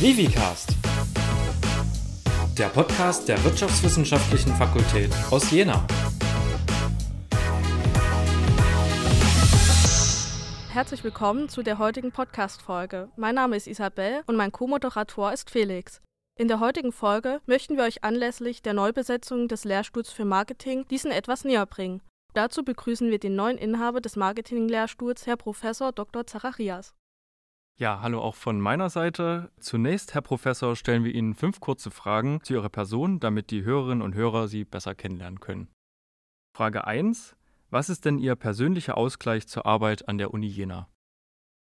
Vivicast, der Podcast der Wirtschaftswissenschaftlichen Fakultät aus Jena. Herzlich willkommen zu der heutigen Podcast-Folge. Mein Name ist Isabel und mein Co-Moderator ist Felix. In der heutigen Folge möchten wir euch anlässlich der Neubesetzung des Lehrstuhls für Marketing diesen etwas näher bringen. Dazu begrüßen wir den neuen Inhaber des Marketing-Lehrstuhls, Herr Professor Dr. Zacharias. Ja, hallo auch von meiner Seite. Zunächst, Herr Professor, stellen wir Ihnen fünf kurze Fragen zu Ihrer Person, damit die Hörerinnen und Hörer Sie besser kennenlernen können. Frage 1. Was ist denn Ihr persönlicher Ausgleich zur Arbeit an der Uni Jena?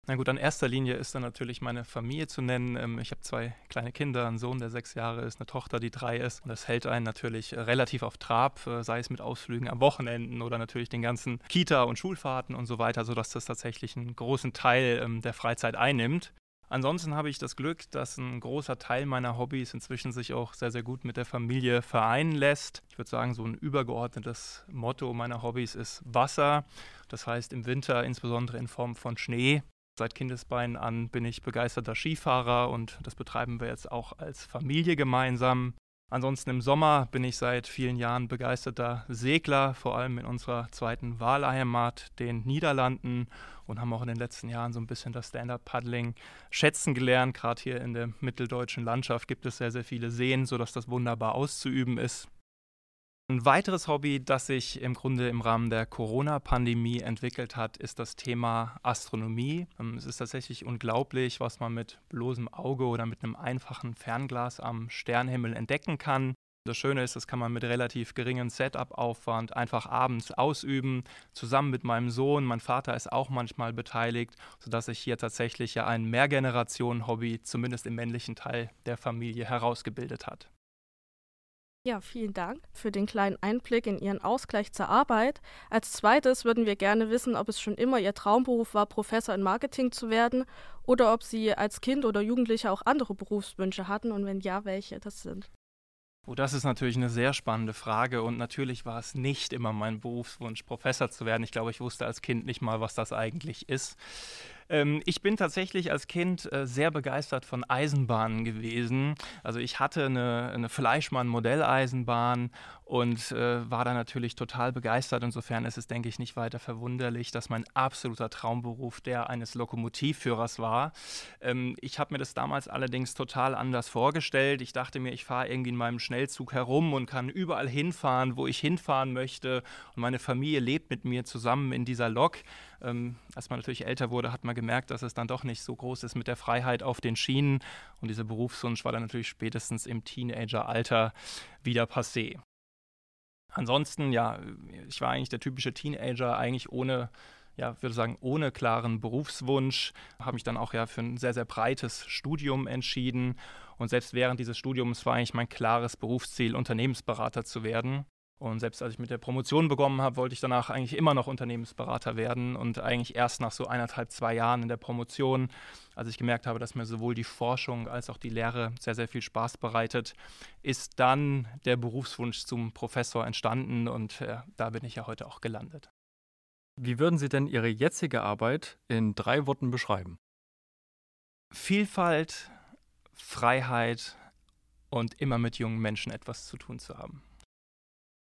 Na gut, an erster Linie ist dann natürlich meine Familie zu nennen. Ähm, ich habe zwei kleine Kinder, einen Sohn, der sechs Jahre ist, eine Tochter, die drei ist. Und das hält einen natürlich äh, relativ auf Trab, äh, sei es mit Ausflügen am Wochenenden oder natürlich den ganzen Kita- und Schulfahrten und so weiter, sodass das tatsächlich einen großen Teil ähm, der Freizeit einnimmt. Ansonsten habe ich das Glück, dass ein großer Teil meiner Hobbys inzwischen sich auch sehr, sehr gut mit der Familie vereinen lässt. Ich würde sagen, so ein übergeordnetes Motto meiner Hobbys ist Wasser. Das heißt im Winter insbesondere in Form von Schnee. Seit Kindesbeinen an bin ich begeisterter Skifahrer und das betreiben wir jetzt auch als Familie gemeinsam. Ansonsten im Sommer bin ich seit vielen Jahren begeisterter Segler, vor allem in unserer zweiten Wahlheimat, den Niederlanden, und haben auch in den letzten Jahren so ein bisschen das Stand-Up-Paddling schätzen gelernt. Gerade hier in der mitteldeutschen Landschaft gibt es sehr, sehr viele Seen, sodass das wunderbar auszuüben ist. Ein weiteres Hobby, das sich im Grunde im Rahmen der Corona-Pandemie entwickelt hat, ist das Thema Astronomie. Ähm, es ist tatsächlich unglaublich, was man mit bloßem Auge oder mit einem einfachen Fernglas am Sternhimmel entdecken kann. Das Schöne ist, das kann man mit relativ geringem Setup-Aufwand einfach abends ausüben, zusammen mit meinem Sohn. Mein Vater ist auch manchmal beteiligt, sodass sich hier tatsächlich ja ein Mehrgenerationen-Hobby, zumindest im männlichen Teil der Familie, herausgebildet hat. Ja, vielen Dank für den kleinen Einblick in Ihren Ausgleich zur Arbeit. Als zweites würden wir gerne wissen, ob es schon immer Ihr Traumberuf war, Professor in Marketing zu werden oder ob Sie als Kind oder Jugendlicher auch andere Berufswünsche hatten und wenn ja, welche das sind. Oh, das ist natürlich eine sehr spannende Frage und natürlich war es nicht immer mein Berufswunsch, Professor zu werden. Ich glaube, ich wusste als Kind nicht mal, was das eigentlich ist. Ähm, ich bin tatsächlich als Kind äh, sehr begeistert von Eisenbahnen gewesen. Also ich hatte eine, eine Fleischmann-Modelleisenbahn und äh, war da natürlich total begeistert. Insofern ist es, denke ich, nicht weiter verwunderlich, dass mein absoluter Traumberuf der eines Lokomotivführers war. Ähm, ich habe mir das damals allerdings total anders vorgestellt. Ich dachte mir, ich fahre irgendwie in meinem Schnellzug herum und kann überall hinfahren, wo ich hinfahren möchte. Und meine Familie lebt mit mir zusammen in dieser Lok. Ähm, als man natürlich älter wurde, hat man gemerkt, dass es dann doch nicht so groß ist mit der Freiheit auf den Schienen. Und dieser Berufswunsch war dann natürlich spätestens im Teenageralter wieder passé. Ansonsten, ja, ich war eigentlich der typische Teenager, eigentlich ohne ja, würde sagen, ohne klaren Berufswunsch, habe mich dann auch ja für ein sehr, sehr breites Studium entschieden. Und selbst während dieses Studiums war eigentlich mein klares Berufsziel, Unternehmensberater zu werden. Und selbst als ich mit der Promotion begonnen habe, wollte ich danach eigentlich immer noch Unternehmensberater werden und eigentlich erst nach so eineinhalb, zwei Jahren in der Promotion, als ich gemerkt habe, dass mir sowohl die Forschung als auch die Lehre sehr, sehr viel Spaß bereitet, ist dann der Berufswunsch zum Professor entstanden und äh, da bin ich ja heute auch gelandet. Wie würden Sie denn Ihre jetzige Arbeit in drei Worten beschreiben? Vielfalt, Freiheit und immer mit jungen Menschen etwas zu tun zu haben.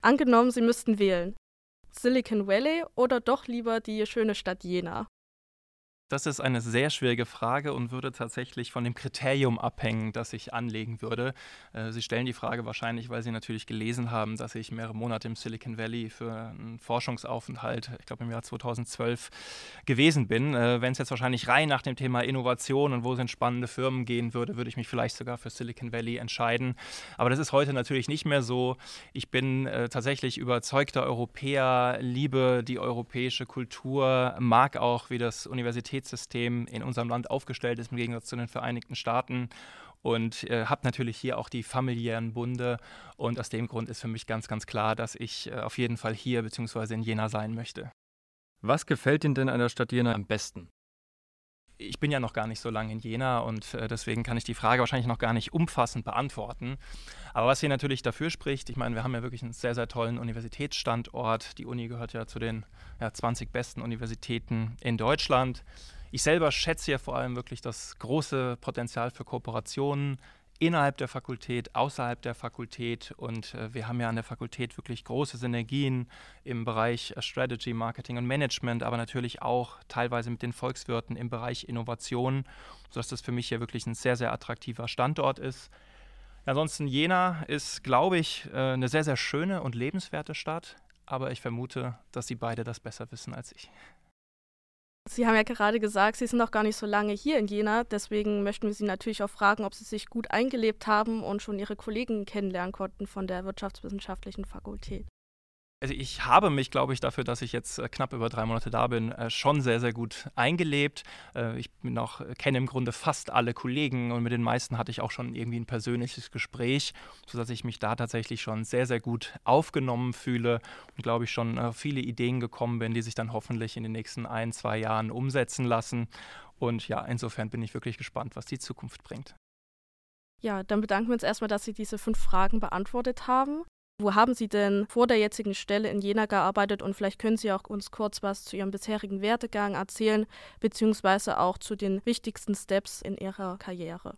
Angenommen, Sie müssten wählen. Silicon Valley oder doch lieber die schöne Stadt Jena? Das ist eine sehr schwierige Frage und würde tatsächlich von dem Kriterium abhängen, das ich anlegen würde. Äh, Sie stellen die Frage wahrscheinlich, weil Sie natürlich gelesen haben, dass ich mehrere Monate im Silicon Valley für einen Forschungsaufenthalt, ich glaube im Jahr 2012, gewesen bin. Äh, wenn es jetzt wahrscheinlich rein nach dem Thema Innovation und wo sind spannende Firmen gehen würde, würde ich mich vielleicht sogar für Silicon Valley entscheiden. Aber das ist heute natürlich nicht mehr so. Ich bin äh, tatsächlich überzeugter Europäer, liebe die europäische Kultur, mag auch, wie das Universitäts Universitätssystem in unserem Land aufgestellt ist, im Gegensatz zu den Vereinigten Staaten. Und äh, habe natürlich hier auch die familiären Bunde. Und aus dem Grund ist für mich ganz, ganz klar, dass ich äh, auf jeden Fall hier bzw. in Jena sein möchte. Was gefällt Ihnen denn an der Stadt Jena am besten? Ich bin ja noch gar nicht so lange in Jena und äh, deswegen kann ich die Frage wahrscheinlich noch gar nicht umfassend beantworten. Aber was hier natürlich dafür spricht, ich meine, wir haben ja wirklich einen sehr, sehr tollen Universitätsstandort. Die Uni gehört ja zu den ja, 20 besten Universitäten in Deutschland. Ich selber schätze ja vor allem wirklich das große Potenzial für Kooperationen innerhalb der Fakultät, außerhalb der Fakultät. Und äh, wir haben ja an der Fakultät wirklich große Synergien im Bereich äh, Strategy, Marketing und Management, aber natürlich auch teilweise mit den Volkswirten im Bereich Innovation, sodass das für mich hier wirklich ein sehr, sehr attraktiver Standort ist. Ansonsten Jena ist, glaube ich, äh, eine sehr, sehr schöne und lebenswerte Stadt, aber ich vermute, dass Sie beide das besser wissen als ich. Sie haben ja gerade gesagt, Sie sind noch gar nicht so lange hier in Jena. Deswegen möchten wir Sie natürlich auch fragen, ob Sie sich gut eingelebt haben und schon Ihre Kollegen kennenlernen konnten von der Wirtschaftswissenschaftlichen Fakultät. Also ich habe mich, glaube ich, dafür, dass ich jetzt äh, knapp über drei Monate da bin, äh, schon sehr, sehr gut eingelebt. Äh, ich bin auch, kenne im Grunde fast alle Kollegen und mit den meisten hatte ich auch schon irgendwie ein persönliches Gespräch, sodass ich mich da tatsächlich schon sehr, sehr gut aufgenommen fühle und glaube ich schon viele Ideen gekommen bin, die sich dann hoffentlich in den nächsten ein, zwei Jahren umsetzen lassen. Und ja, insofern bin ich wirklich gespannt, was die Zukunft bringt. Ja, dann bedanken wir uns erstmal, dass Sie diese fünf Fragen beantwortet haben. Wo haben Sie denn vor der jetzigen Stelle in Jena gearbeitet und vielleicht können Sie auch uns kurz was zu Ihrem bisherigen Werdegang erzählen, beziehungsweise auch zu den wichtigsten Steps in Ihrer Karriere?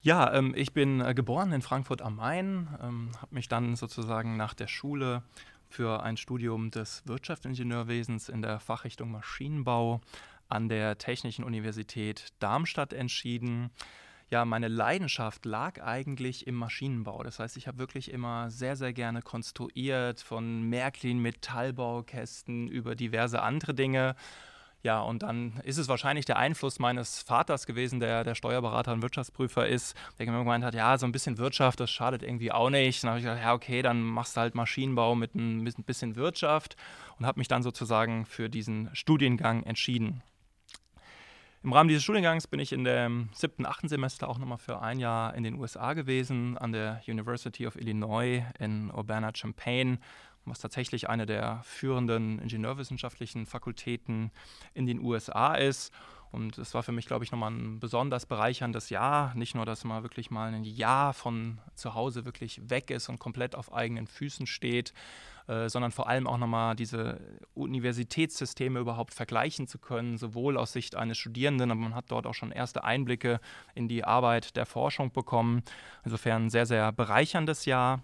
Ja, ähm, ich bin äh, geboren in Frankfurt am Main, ähm, habe mich dann sozusagen nach der Schule für ein Studium des Wirtschaftsingenieurwesens in der Fachrichtung Maschinenbau an der Technischen Universität Darmstadt entschieden ja, meine Leidenschaft lag eigentlich im Maschinenbau. Das heißt, ich habe wirklich immer sehr, sehr gerne konstruiert, von Märklin Metallbaukästen über diverse andere Dinge. Ja, und dann ist es wahrscheinlich der Einfluss meines Vaters gewesen, der der Steuerberater und Wirtschaftsprüfer ist, der gemeint hat, ja, so ein bisschen Wirtschaft, das schadet irgendwie auch nicht. Dann habe ich gesagt, ja, okay, dann machst du halt Maschinenbau mit ein bisschen Wirtschaft und habe mich dann sozusagen für diesen Studiengang entschieden. Im Rahmen dieses Studiengangs bin ich in dem siebten, achten Semester auch nochmal für ein Jahr in den USA gewesen, an der University of Illinois in Urbana-Champaign, was tatsächlich eine der führenden ingenieurwissenschaftlichen Fakultäten in den USA ist. Und es war für mich, glaube ich, nochmal ein besonders bereicherndes Jahr. Nicht nur, dass man wirklich mal ein Jahr von zu Hause wirklich weg ist und komplett auf eigenen Füßen steht, äh, sondern vor allem auch nochmal diese Universitätssysteme überhaupt vergleichen zu können, sowohl aus Sicht eines Studierenden, aber man hat dort auch schon erste Einblicke in die Arbeit der Forschung bekommen. Insofern ein sehr, sehr bereicherndes Jahr.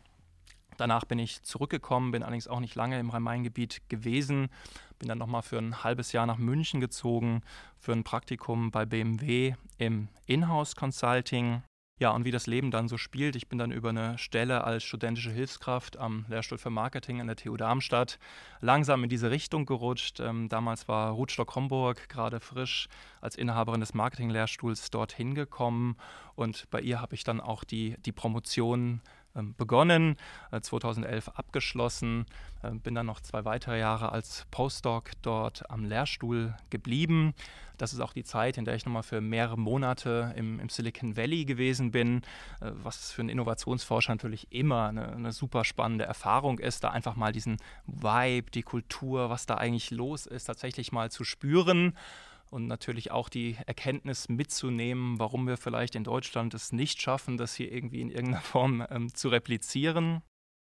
Danach bin ich zurückgekommen, bin allerdings auch nicht lange im Rhein-Main-Gebiet gewesen, bin dann nochmal für ein halbes Jahr nach München gezogen, für ein Praktikum bei BMW im Inhouse Consulting. Ja, und wie das Leben dann so spielt, ich bin dann über eine Stelle als studentische Hilfskraft am Lehrstuhl für Marketing an der TU Darmstadt langsam in diese Richtung gerutscht. Ähm, damals war Ruth Stock-Homburg gerade frisch als Inhaberin des Marketing-Lehrstuhls dorthin gekommen und bei ihr habe ich dann auch die, die Promotion ähm, begonnen, 2011 äh, abgeschlossen, äh, bin dann noch zwei weitere Jahre als Postdoc dort am Lehrstuhl geblieben. Das ist auch die Zeit, in der ich nochmal für mehrere Monate im, im, Silicon Valley gewesen bin, äh, was für einen Innovationsforscher natürlich immer eine, eine super spannende Erfahrung ist, da einfach mal diesen Vibe, die Kultur, was da eigentlich los ist, tatsächlich mal zu spüren und natürlich auch die Erkenntnis mitzunehmen, warum wir vielleicht in Deutschland es nicht schaffen, das hier irgendwie in irgendeiner Form ähm, zu replizieren.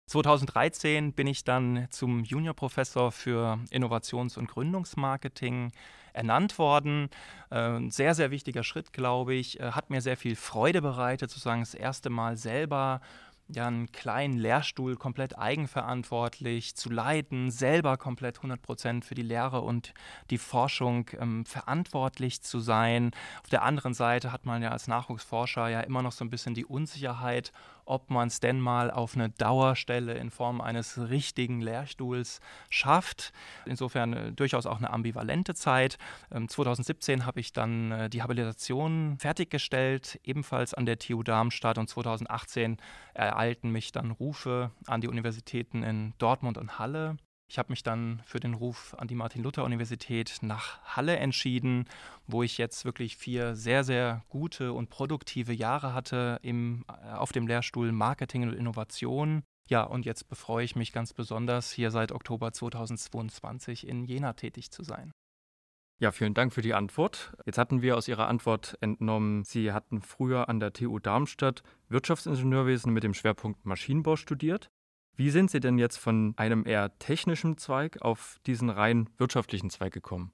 2013 bin ich dann zum Juniorprofessor für Innovations- und Gründungsmarketing ernannt worden. Äh, ein sehr, sehr wichtiger Schritt, glaube ich. Äh, hat mir sehr viel Freude bereitet, sozusagen das erste Mal selber ja, einen kleinen Lehrstuhl komplett eigenverantwortlich zu leiten, selber komplett 100 Prozent für die Lehre und die Forschung ähm, verantwortlich zu sein. Auf der anderen Seite hat man ja als Nachwuchsforscher ja immer noch so ein bisschen die Unsicherheit, ob man es denn mal auf eine Dauerstelle in Form eines richtigen Lehrstuhls schafft. Insofern äh, durchaus auch eine ambivalente Zeit. Ähm, 2017 habe ich dann äh, die Habilitation fertiggestellt, ebenfalls an der TU Darmstadt und 2018 ereilten mich dann Rufe an die Universitäten in Dortmund und Halle. Ich habe mich dann für den Ruf an die Martin-Luther-Universität nach Halle entschieden, wo ich jetzt wirklich vier sehr, sehr gute und produktive Jahre hatte im, äh, auf dem Lehrstuhl Marketing und Innovation. Ja, und jetzt befreue ich mich ganz besonders, hier seit Oktober 2022 in Jena tätig zu sein. Ja, vielen Dank für die Antwort. Jetzt hatten wir aus Ihrer Antwort entnommen, Sie hatten früher an der TU Darmstadt Wirtschaftsingenieurwesen mit dem Schwerpunkt Maschinenbau studiert. Wie sind Sie denn jetzt von einem eher technischen Zweig auf diesen rein wirtschaftlichen Zweig gekommen?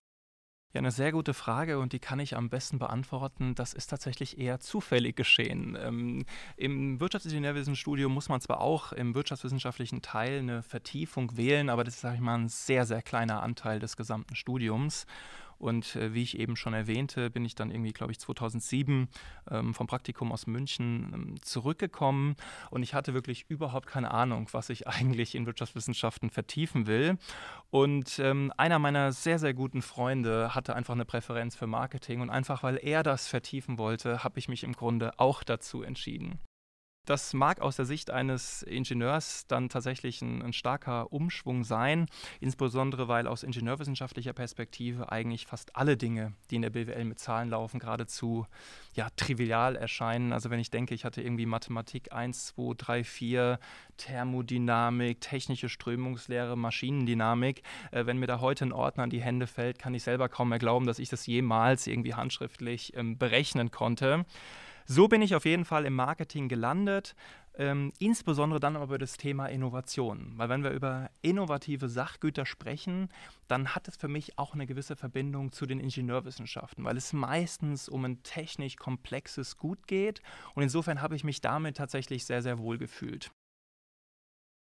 Ja, eine sehr gute Frage und die kann ich am besten beantworten. Das ist tatsächlich eher zufällig geschehen. Ähm, Im Wirtschaftsingenieurwissenstudium muss man zwar auch im wirtschaftswissenschaftlichen Teil eine Vertiefung wählen, aber das ist, sage ich mal, ein sehr, sehr kleiner Anteil des gesamten Studiums. Und äh, wie ich eben schon erwähnte, bin ich dann irgendwie, glaube ich, 2007 ähm, vom Praktikum aus München ähm, zurückgekommen und ich hatte wirklich überhaupt keine Ahnung, was ich eigentlich in Wirtschaftswissenschaften vertiefen will. Und ähm, einer meiner sehr, sehr guten Freunde hatte einfach eine Präferenz für Marketing und einfach weil er das vertiefen wollte, habe ich mich im Grunde auch dazu entschieden. Das mag aus der Sicht eines Ingenieurs dann tatsächlich ein, ein, starker Umschwung sein, insbesondere weil aus ingenieurwissenschaftlicher Perspektive eigentlich fast alle Dinge, die in der BWL mit Zahlen laufen, geradezu ja, trivial erscheinen. Also wenn ich denke, ich hatte irgendwie Mathematik 1, 2, 3, 4, Thermodynamik, technische Strömungslehre, Maschinendynamik, äh, wenn mir da heute ein Ordner an die Hände fällt, kann ich selber kaum mehr glauben, dass ich das jemals irgendwie handschriftlich ähm, berechnen konnte. So bin ich auf jeden Fall im Marketing gelandet, ähm, insbesondere dann aber über das Thema Innovation. Weil wenn wir über innovative Sachgüter sprechen, dann hat es für mich auch eine gewisse Verbindung zu den Ingenieurwissenschaften, weil es meistens um ein technisch komplexes Gut geht. Und insofern habe ich mich damit tatsächlich sehr, sehr wohl gefühlt.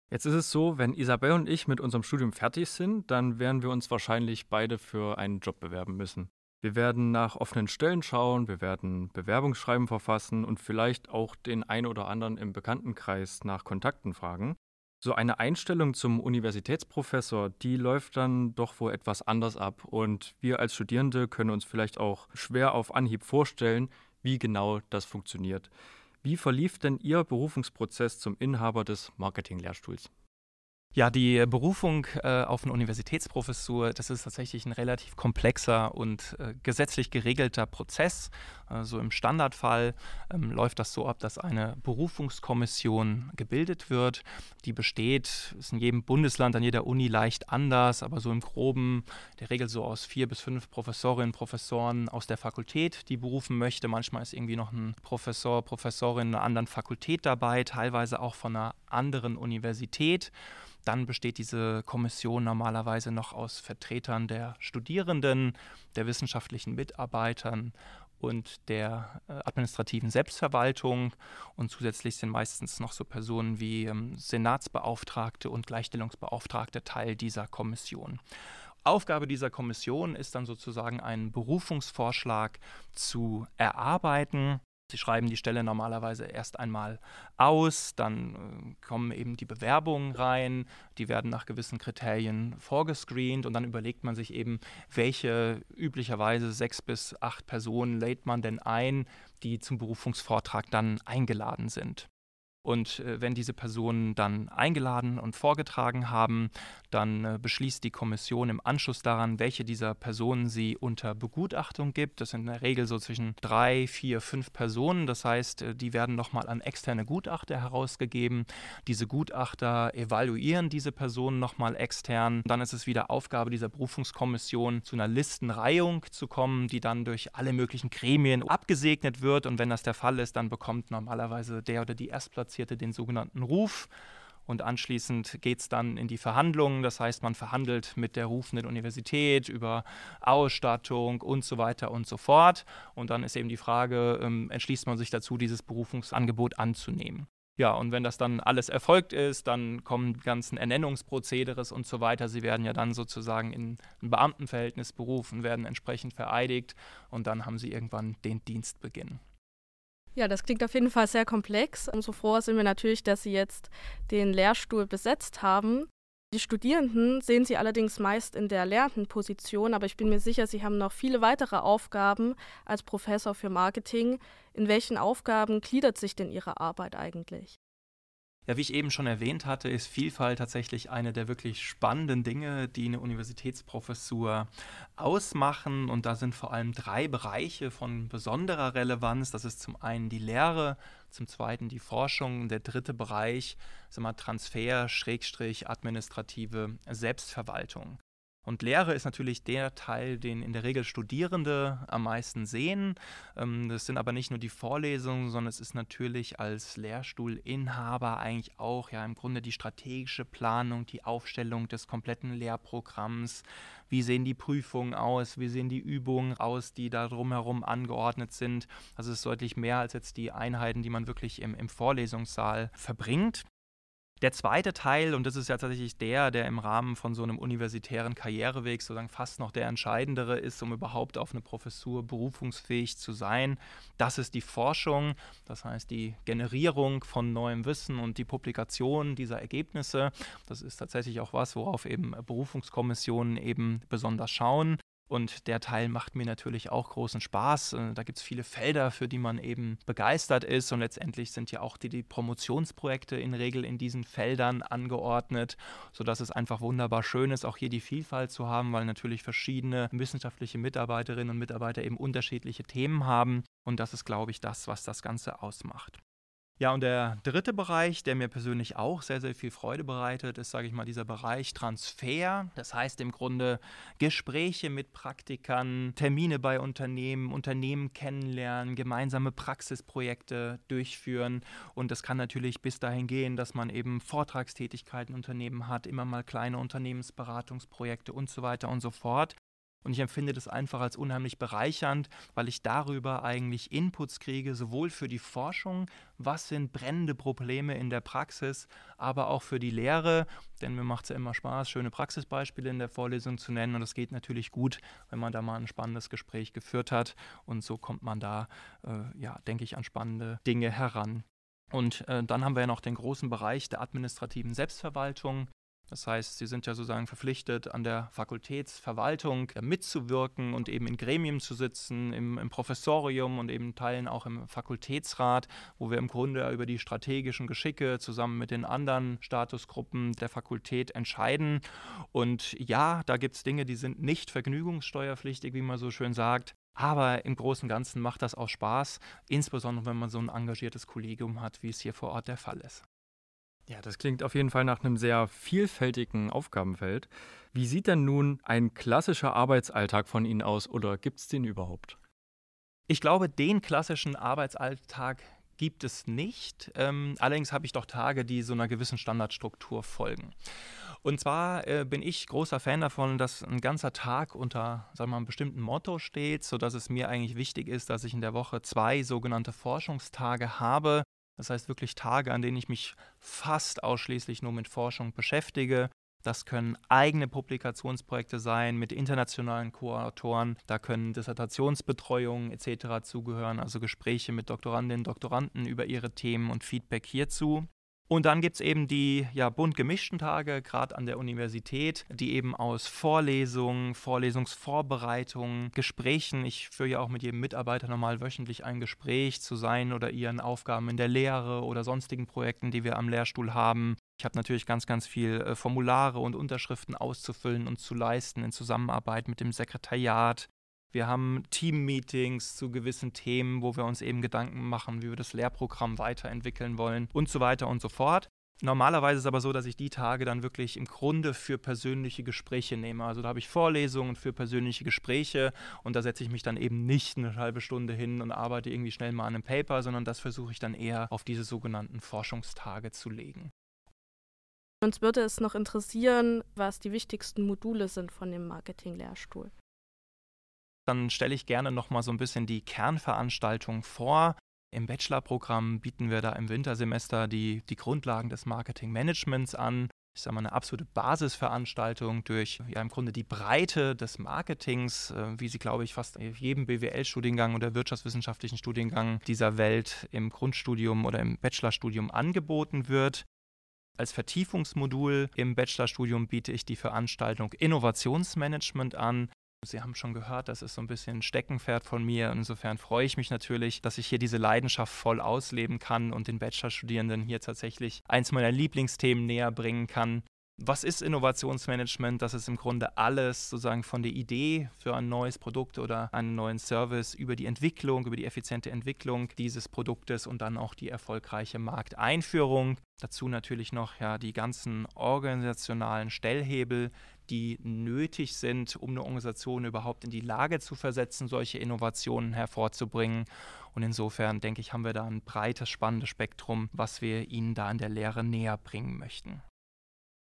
Jetzt ist es so, wenn Isabel und ich mit unserem Studium fertig sind, dann werden wir uns wahrscheinlich beide für einen Job bewerben müssen. Wir werden nach offenen Stellen schauen, wir werden Bewerbungsschreiben verfassen und vielleicht auch den einen oder anderen im Bekanntenkreis nach Kontakten fragen. So eine Einstellung zum Universitätsprofessor, die läuft dann doch wohl etwas anders ab und wir als Studierende können uns vielleicht auch schwer auf Anhieb vorstellen, wie genau das funktioniert. Wie verlief denn Ihr Berufungsprozess zum Inhaber des Marketinglehrstuhls? Ja, die Berufung äh, auf eine Universitätsprofessur, das ist tatsächlich ein relativ komplexer und äh, gesetzlich geregelter Prozess. Also im Standardfall ähm, läuft das so ab, dass eine Berufungskommission gebildet wird. Die besteht, ist in jedem Bundesland, an jeder Uni leicht anders, aber so im Groben, der Regel so aus vier bis fünf Professorinnen, Professoren aus der Fakultät, die berufen möchte. Manchmal ist irgendwie noch ein Professor, Professorin einer anderen Fakultät dabei, teilweise auch von einer anderen Universität. Dann besteht diese Kommission normalerweise noch aus Vertretern der Studierenden, der wissenschaftlichen Mitarbeitern und der äh, administrativen Selbstverwaltung. Und zusätzlich sind meistens noch so Personen wie ähm, Senatsbeauftragte und Gleichstellungsbeauftragte Teil dieser Kommission. Aufgabe dieser Kommission ist dann sozusagen einen Berufungsvorschlag zu erarbeiten Sie schreiben die Stelle normalerweise erst einmal aus, dann äh, kommen eben die Bewerbungen rein, die werden nach gewissen Kriterien vorgescreent und dann überlegt man sich eben, welche üblicherweise sechs bis acht Personen lädt man denn ein, die zum Berufungsvortrag dann eingeladen sind. Und äh, wenn diese Personen dann eingeladen und vorgetragen haben, dann äh, beschließt die Kommission im Anschluss daran, welche dieser Personen sie unter Begutachtung gibt. Das sind in der Regel so zwischen drei, vier, fünf Personen. Das heißt, äh, die werden nochmal an externe Gutachter herausgegeben. Diese Gutachter evaluieren diese Personen nochmal extern. Dann ist es wieder Aufgabe dieser Berufungskommission, zu einer Listenreihung zu kommen, die dann durch alle möglichen Gremien abgesegnet wird. Und wenn das der Fall ist, dann bekommt normalerweise der oder die Erstplatzierte Interessierte den sogenannten Ruf. Und anschließend geht es dann in die Verhandlungen. Das heißt, man verhandelt mit der rufenden Universität über Ausstattung und so weiter und so fort. Und dann ist eben die Frage, ähm, entschließt man sich dazu, dieses Berufungsangebot anzunehmen. Ja, und wenn das dann alles erfolgt ist, dann kommen die ganzen Ernennungsprozederes und so weiter. Sie werden ja dann sozusagen in ein Beamtenverhältnis berufen, werden entsprechend vereidigt und dann haben sie irgendwann den Dienstbeginn. Ja, das klingt auf jeden Fall sehr komplex. Umso froher sind wir natürlich, dass Sie jetzt den Lehrstuhl besetzt haben. Die Studierenden sehen Sie allerdings meist in der lehrenden Position, aber ich bin mir sicher, Sie haben noch viele weitere Aufgaben als Professor für Marketing. In welchen Aufgaben gliedert sich denn Ihre Arbeit eigentlich? Ja, wie ich eben schon erwähnt hatte, ist Vielfalt tatsächlich eine der wirklich spannenden Dinge, die eine Universitätsprofessur ausmachen. Und da sind vor allem drei Bereiche von besonderer Relevanz. Das ist zum einen die Lehre, zum zweiten die Forschung, der dritte Bereich, sagen wir, Transfer, Schrägstrich, administrative Selbstverwaltung. Und Lehre ist natürlich der Teil, den in der Regel Studierende am meisten sehen. Ähm, das sind aber nicht nur die Vorlesungen, sondern es ist natürlich als Lehrstuhlinhaber eigentlich auch ja im Grunde die strategische Planung, die Aufstellung des kompletten Lehrprogramms. Wie sehen die Prüfungen aus? Wie sehen die Übungen aus, die da drumherum angeordnet sind? Also es ist deutlich mehr als jetzt die Einheiten, die man wirklich im, im Vorlesungssaal verbringt. Der zweite Teil, und das ist ja tatsächlich der, der im Rahmen von so einem universitären Karriereweg sozusagen fast noch der entscheidendere ist, um überhaupt auf eine Professur berufungsfähig zu sein, das ist die Forschung, das heißt die Generierung von neuem Wissen und die Publikation dieser Ergebnisse. Das ist tatsächlich auch was, worauf eben Berufungskommissionen eben besonders schauen. Und der Teil macht mir natürlich auch großen Spaß. Äh, da gibt es viele Felder, für die man eben begeistert ist. Und letztendlich sind ja auch die, die Promotionsprojekte in Regel in diesen Feldern angeordnet, sodass es einfach wunderbar schön ist, auch hier die Vielfalt zu haben, weil natürlich verschiedene wissenschaftliche Mitarbeiterinnen und Mitarbeiter eben unterschiedliche Themen haben. Und das ist, glaube ich, das, was das Ganze ausmacht. Ja, und der dritte Bereich, der mir persönlich auch sehr, sehr viel Freude bereitet, ist, sage ich mal, dieser Bereich Transfer. Das heißt im Grunde Gespräche mit Praktikern, Termine bei Unternehmen, Unternehmen kennenlernen, gemeinsame Praxisprojekte durchführen. Und das kann natürlich bis dahin gehen, dass man eben Vortragstätigkeiten Unternehmen hat, immer mal kleine Unternehmensberatungsprojekte und so weiter und so fort. Und ich empfinde das einfach als unheimlich bereichernd, weil ich darüber eigentlich Inputs kriege, sowohl für die Forschung, was sind brennende Probleme in der Praxis, aber auch für die Lehre. Denn mir macht es ja immer Spaß, schöne Praxisbeispiele in der Vorlesung zu nennen. Und das geht natürlich gut, wenn man da mal ein spannendes Gespräch geführt hat. Und so kommt man da, äh, ja, denke ich, an spannende Dinge heran. Und äh, dann haben wir ja noch den großen Bereich der administrativen Selbstverwaltung. Das heißt, sie sind ja sozusagen verpflichtet, an der Fakultätsverwaltung mitzuwirken und eben in Gremien zu sitzen, im, im, Professorium und eben Teilen auch im Fakultätsrat, wo wir im Grunde über die strategischen Geschicke zusammen mit den anderen Statusgruppen der Fakultät entscheiden. Und ja, da gibt es Dinge, die sind nicht vergnügungssteuerpflichtig, wie man so schön sagt. Aber im Großen und Ganzen macht das auch Spaß, insbesondere wenn man so ein engagiertes Kollegium hat, wie es hier vor Ort der Fall ist. Ja, das klingt auf jeden Fall nach einem sehr vielfältigen Aufgabenfeld. Wie sieht denn nun ein klassischer Arbeitsalltag von Ihnen aus oder gibt es den überhaupt? Ich glaube, den klassischen Arbeitsalltag gibt es nicht. Ähm, allerdings habe ich doch Tage, die so einer gewissen Standardstruktur folgen. Und zwar äh, bin ich großer Fan davon, dass ein ganzer Tag unter sagen wir mal, einem bestimmten Motto steht, sodass es mir eigentlich wichtig ist, dass ich in der Woche zwei sogenannte Forschungstage habe, das heißt wirklich Tage, an denen ich mich fast ausschließlich nur mit Forschung beschäftige. Das können eigene Publikationsprojekte sein mit internationalen Co-Autoren. Da können Dissertationsbetreuungen etc. zugehören, also Gespräche mit Doktorandinnen und Doktoranden über ihre Themen und Feedback hierzu. Und dann gibt es eben die ja, bunt gemischten Tage, gerade an der Universität, die eben aus Vorlesungen, Vorlesungsvorbereitungen, Gesprächen, ich führe ja auch mit jedem Mitarbeiter normal wöchentlich ein Gespräch zu sein oder ihren Aufgaben in der Lehre oder sonstigen Projekten, die wir am Lehrstuhl haben. Ich habe natürlich ganz, ganz viel äh, Formulare und Unterschriften auszufüllen und zu leisten in Zusammenarbeit mit dem Sekretariat. Wir haben Team-Meetings zu gewissen Themen, wo wir uns eben Gedanken machen, wie wir das Lehrprogramm weiterentwickeln wollen und so weiter und so fort. Normalerweise ist es aber so, dass ich die Tage dann wirklich im Grunde für persönliche Gespräche nehme. Also da habe ich Vorlesungen für persönliche Gespräche und da setze ich mich dann eben nicht eine halbe Stunde hin und arbeite irgendwie schnell mal an einem Paper, sondern das versuche ich dann eher auf diese sogenannten Forschungstage zu legen. Uns würde es noch interessieren, was die wichtigsten Module sind von dem Marketing-Lehrstuhl dann stelle ich gerne noch mal so ein bisschen die Kernveranstaltung vor. Im Bachelorprogramm bieten wir da im Wintersemester die, die Grundlagen des Marketingmanagements an. Ich sage mal, eine absolute Basisveranstaltung durch ja im Grunde die Breite des Marketings, äh, wie sie, glaube ich, fast jedem BWL-Studiengang oder wirtschaftswissenschaftlichen Studiengang dieser Welt im Grundstudium oder im Bachelorstudium angeboten wird. Als Vertiefungsmodul im Bachelorstudium biete ich die Veranstaltung Innovationsmanagement an. Sie haben schon gehört, das ist so ein bisschen ein Steckenpferd von mir. Insofern freue ich mich natürlich, dass ich hier diese Leidenschaft voll ausleben kann und den Bachelorstudierenden hier tatsächlich eins meiner Lieblingsthemen näher bringen kann. Was ist Innovationsmanagement? Das ist im Grunde alles sozusagen von der Idee für ein neues Produkt oder einen neuen Service über die Entwicklung, über die effiziente Entwicklung dieses Produktes und dann auch die erfolgreiche Markteinführung. Dazu natürlich noch ja die ganzen organisationalen Stellhebel, die nötig sind, um eine Organisation überhaupt in die Lage zu versetzen, solche Innovationen hervorzubringen. Und insofern denke ich, haben wir da ein breites, spannendes Spektrum, was wir Ihnen da in der Lehre näher bringen möchten.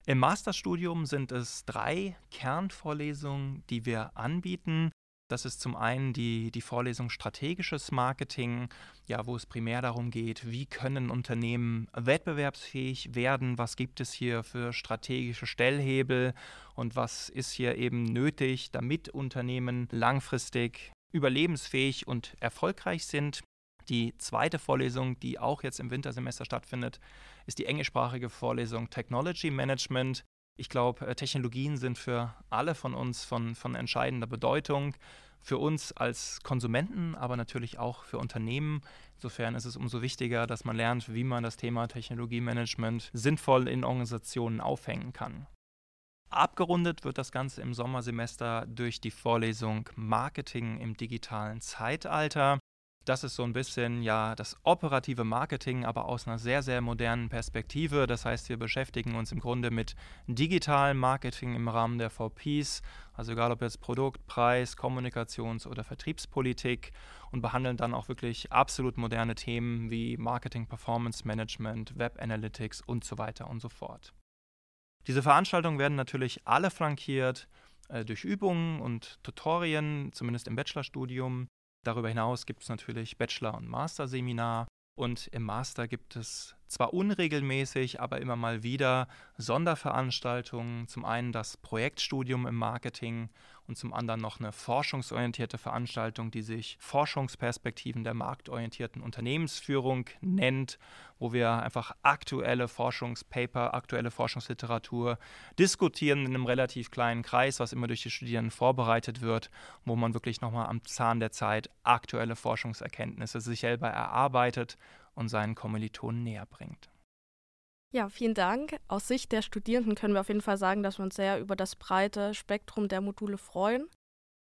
Im Masterstudium sind es drei Kernvorlesungen, die wir anbieten. Das ist zum einen die, die Vorlesung Strategisches Marketing, ja, wo es primär darum geht, wie können Unternehmen wettbewerbsfähig werden, was gibt es hier für strategische Stellhebel und was ist hier eben nötig, damit Unternehmen langfristig überlebensfähig und erfolgreich sind. Die zweite Vorlesung, die auch jetzt im Wintersemester stattfindet, ist die englischsprachige Vorlesung Technology Management. Ich glaube, äh, Technologien sind für alle von uns von, von entscheidender Bedeutung. Für uns als Konsumenten, aber natürlich auch für Unternehmen. Insofern ist es umso wichtiger, dass man lernt, wie man das Thema Technologiemanagement sinnvoll in Organisationen aufhängen kann. Abgerundet wird das Ganze im Sommersemester durch die Vorlesung Marketing im digitalen Zeitalter. Das ist so ein bisschen ja das operative Marketing, aber aus einer sehr, sehr modernen Perspektive. Das heißt, wir beschäftigen uns im Grunde mit digitalem Marketing im Rahmen der VPs, also egal ob jetzt Produkt, Preis, Kommunikations- oder Vertriebspolitik und behandeln dann auch wirklich absolut moderne Themen wie Marketing, Performance Management, Web Analytics und so weiter und so fort. Diese Veranstaltungen werden natürlich alle flankiert äh, durch Übungen und Tutorien, zumindest im Bachelorstudium. Darüber hinaus gibt es natürlich Bachelor- und Master-Seminar. Und im Master gibt es zwar unregelmäßig, aber immer mal wieder Sonderveranstaltungen. Zum einen das Projektstudium im Marketing und zum anderen noch eine forschungsorientierte Veranstaltung, die sich Forschungsperspektiven der marktorientierten Unternehmensführung nennt, wo wir einfach aktuelle Forschungspaper, aktuelle Forschungsliteratur diskutieren in einem relativ kleinen Kreis, was immer durch die Studierenden vorbereitet wird, wo man wirklich nochmal am Zahn der Zeit aktuelle Forschungserkenntnisse sich selber erarbeitet und seinen Kommilitonen näher bringt. Ja, vielen Dank. Aus Sicht der Studierenden können wir auf jeden Fall sagen, dass wir uns sehr über das breite Spektrum der Module freuen.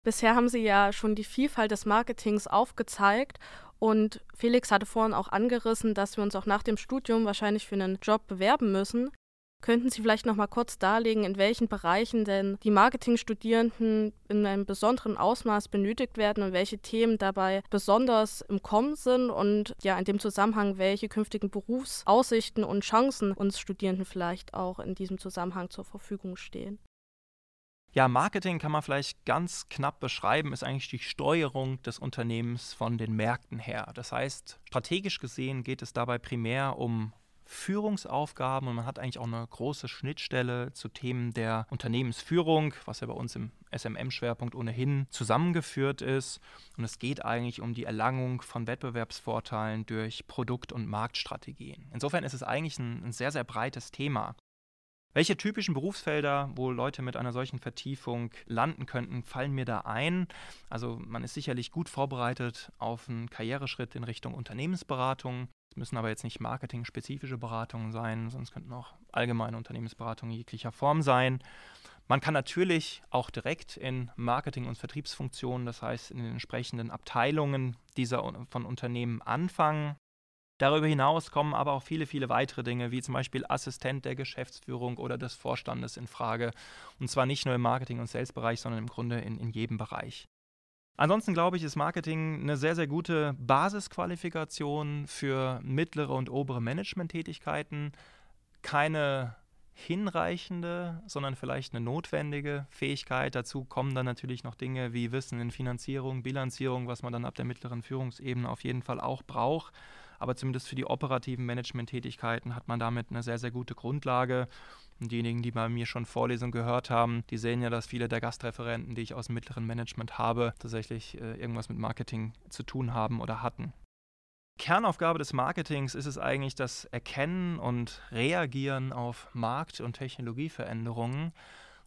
Bisher haben Sie ja schon die Vielfalt des Marketings aufgezeigt und Felix hatte vorhin auch angerissen, dass wir uns auch nach dem Studium wahrscheinlich für einen Job bewerben müssen. Könnten Sie vielleicht noch mal kurz darlegen, in welchen Bereichen denn die Marketingstudierenden in einem besonderen Ausmaß benötigt werden und welche Themen dabei besonders im Kommen sind und ja in dem Zusammenhang, welche künftigen Berufsaussichten und Chancen uns Studierenden vielleicht auch in diesem Zusammenhang zur Verfügung stehen? Ja, Marketing kann man vielleicht ganz knapp beschreiben, ist eigentlich die Steuerung des Unternehmens von den Märkten her. Das heißt, strategisch gesehen geht es dabei primär um Führungsaufgaben und man hat eigentlich auch eine große Schnittstelle zu Themen der Unternehmensführung, was ja bei uns im SMM-Schwerpunkt ohnehin zusammengeführt ist. Und es geht eigentlich um die Erlangung von Wettbewerbsvorteilen durch Produkt- und Marktstrategien. Insofern ist es eigentlich ein, ein sehr, sehr breites Thema. Welche typischen Berufsfelder, wo Leute mit einer solchen Vertiefung landen könnten, fallen mir da ein? Also man ist sicherlich gut vorbereitet auf einen Karriereschritt in Richtung Unternehmensberatung. Es müssen aber jetzt nicht marketing-spezifische Beratungen sein, sonst könnten auch allgemeine Unternehmensberatungen jeglicher Form sein. Man kann natürlich auch direkt in Marketing- und Vertriebsfunktionen, das heißt in den entsprechenden Abteilungen dieser von Unternehmen anfangen. Darüber hinaus kommen aber auch viele, viele weitere Dinge, wie zum Beispiel Assistent der Geschäftsführung oder des Vorstandes in Frage. Und zwar nicht nur im Marketing- und Sales-Bereich, sondern im Grunde in, in jedem Bereich. Ansonsten glaube ich, ist Marketing eine sehr, sehr gute Basisqualifikation für mittlere und obere Management-Tätigkeiten. Keine hinreichende, sondern vielleicht eine notwendige Fähigkeit. Dazu kommen dann natürlich noch Dinge wie Wissen in Finanzierung, Bilanzierung, was man dann ab der mittleren Führungsebene auf jeden Fall auch braucht. Aber zumindest für die operativen Management-Tätigkeiten hat man damit eine sehr, sehr gute Grundlage. Und diejenigen, die bei mir schon Vorlesungen gehört haben, die sehen ja, dass viele der Gastreferenten, die ich aus dem mittleren Management habe, tatsächlich äh, irgendwas mit Marketing zu tun haben oder hatten. Kernaufgabe des Marketings ist es eigentlich das Erkennen und Reagieren auf Markt- und Technologieveränderungen.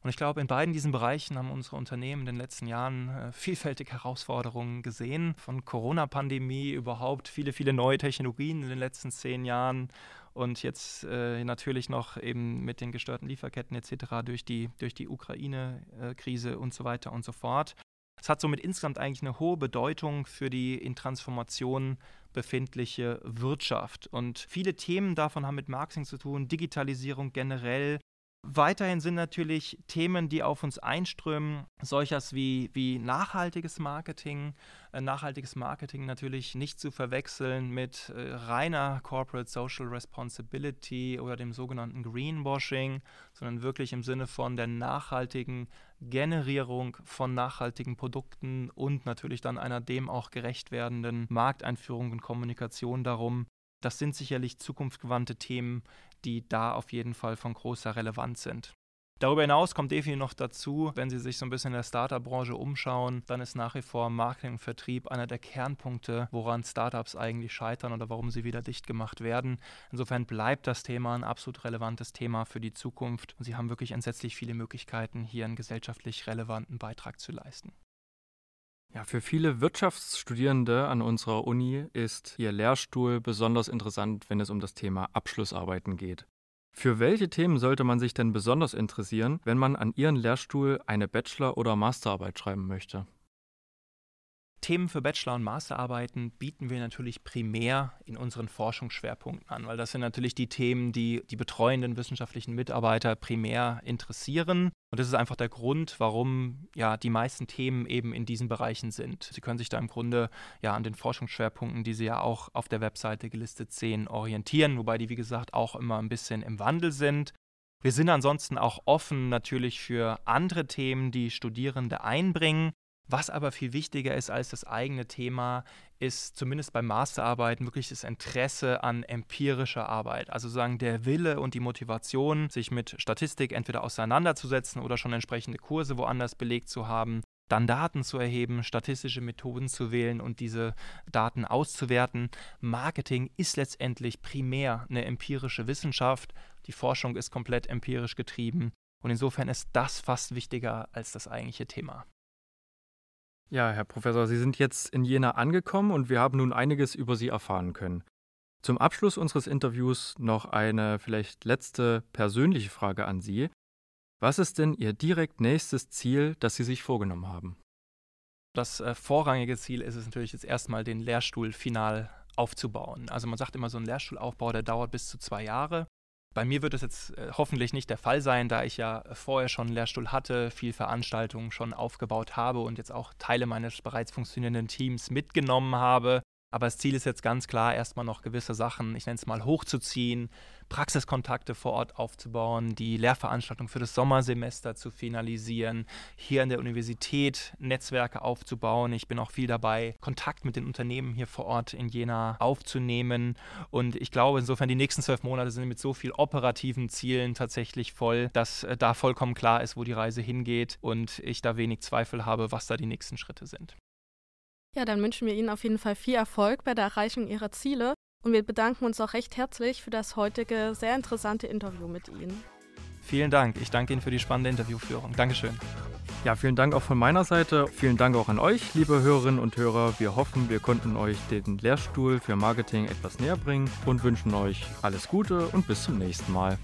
Und ich glaube, in beiden diesen Bereichen haben unsere Unternehmen in den letzten Jahren äh, vielfältige Herausforderungen gesehen. Von Corona-Pandemie überhaupt viele, viele neue Technologien in den letzten zehn Jahren und jetzt äh, natürlich noch eben mit den gestörten Lieferketten etc. durch die, durch die Ukraine-Krise und so weiter und so fort. Es hat somit insgesamt eigentlich eine hohe Bedeutung für die in Transformation befindliche Wirtschaft. Und viele Themen davon haben mit Marketing zu tun, Digitalisierung generell, Weiterhin sind natürlich Themen, die auf uns einströmen, solches wie, wie nachhaltiges Marketing. Äh, nachhaltiges Marketing natürlich nicht zu verwechseln mit äh, reiner Corporate Social Responsibility oder dem sogenannten Greenwashing, sondern wirklich im Sinne von der nachhaltigen Generierung von nachhaltigen Produkten und natürlich dann einer dem auch gerecht werdenden Markteinführung und Kommunikation darum. Das sind sicherlich zukunftsgewandte Themen, die da auf jeden Fall von großer Relevanz sind. Darüber hinaus kommt definitiv noch dazu, wenn Sie sich so ein bisschen in der Startup-Branche umschauen, dann ist nach wie vor Marketing und Vertrieb einer der Kernpunkte, woran Startups eigentlich scheitern oder warum sie wieder dicht gemacht werden. Insofern bleibt das Thema ein absolut relevantes Thema für die Zukunft und Sie haben wirklich entsetzlich viele Möglichkeiten, hier einen gesellschaftlich relevanten Beitrag zu leisten. Ja, für viele Wirtschaftsstudierende an unserer Uni ist Ihr Lehrstuhl besonders interessant, wenn es um das Thema Abschlussarbeiten geht. Für welche Themen sollte man sich denn besonders interessieren, wenn man an Ihren Lehrstuhl eine Bachelor- oder Masterarbeit schreiben möchte? Themen für Bachelor- und Masterarbeiten bieten wir natürlich primär in unseren Forschungsschwerpunkten an, weil das sind natürlich die Themen, die die betreuenden wissenschaftlichen Mitarbeiter primär interessieren. Und das ist einfach der Grund, warum ja die meisten Themen eben in diesen Bereichen sind. Sie können sich da im Grunde ja an den Forschungsschwerpunkten, die Sie ja auch auf der Webseite gelistet sehen, orientieren, wobei die, wie gesagt, auch immer ein bisschen im Wandel sind. Wir sind ansonsten auch offen natürlich für andere Themen, die Studierende einbringen. Was aber viel wichtiger ist als das eigene Thema, ist zumindest bei Masterarbeiten wirklich das Interesse an empirischer Arbeit. Also sagen der Wille und die Motivation, sich mit Statistik entweder auseinanderzusetzen oder schon entsprechende Kurse woanders belegt zu haben, dann Daten zu erheben, statistische Methoden zu wählen und diese Daten auszuwerten. Marketing ist letztendlich primär eine empirische Wissenschaft. Die Forschung ist komplett empirisch getrieben. Und insofern ist das fast wichtiger als das eigentliche Thema. Ja, Herr Professor, Sie sind jetzt in Jena angekommen und wir haben nun einiges über Sie erfahren können. Zum Abschluss unseres Interviews noch eine vielleicht letzte persönliche Frage an Sie. Was ist denn Ihr direkt nächstes Ziel, das Sie sich vorgenommen haben? Das äh, vorrangige Ziel ist es natürlich jetzt erstmal, den Lehrstuhl final aufzubauen. Also man sagt immer, so ein Lehrstuhlaufbau, der dauert bis zu zwei Jahre. Bei mir wird es jetzt äh, hoffentlich nicht der Fall sein, da ich ja vorher schon einen Lehrstuhl hatte, viel Veranstaltungen schon aufgebaut habe und jetzt auch Teile meines bereits funktionierenden Teams mitgenommen habe. Aber das Ziel ist jetzt ganz klar, erstmal noch gewisse Sachen, ich nenne es mal, hochzuziehen, Praxiskontakte vor Ort aufzubauen, die Lehrveranstaltung für das Sommersemester zu finalisieren, hier an der Universität Netzwerke aufzubauen. Ich bin auch viel dabei, Kontakt mit den Unternehmen hier vor Ort in Jena aufzunehmen. Und ich glaube, insofern die nächsten zwölf Monate sind mit so viel operativen Zielen tatsächlich voll, dass äh, da vollkommen klar ist, wo die Reise hingeht und ich da wenig Zweifel habe, was da die nächsten Schritte sind. Ja, dann wünschen wir Ihnen auf jeden Fall viel Erfolg bei der Erreichung Ihrer Ziele und wir bedanken uns auch recht herzlich für das heutige sehr interessante Interview mit Ihnen. Vielen Dank. Ich danke Ihnen für die spannende Interviewführung. Dankeschön. Ja, vielen Dank auch von meiner Seite. Vielen Dank auch an euch, liebe Hörerinnen und Hörer. Wir hoffen, wir konnten euch den Lehrstuhl für Marketing etwas näher bringen und wünschen euch alles Gute und bis zum nächsten Mal.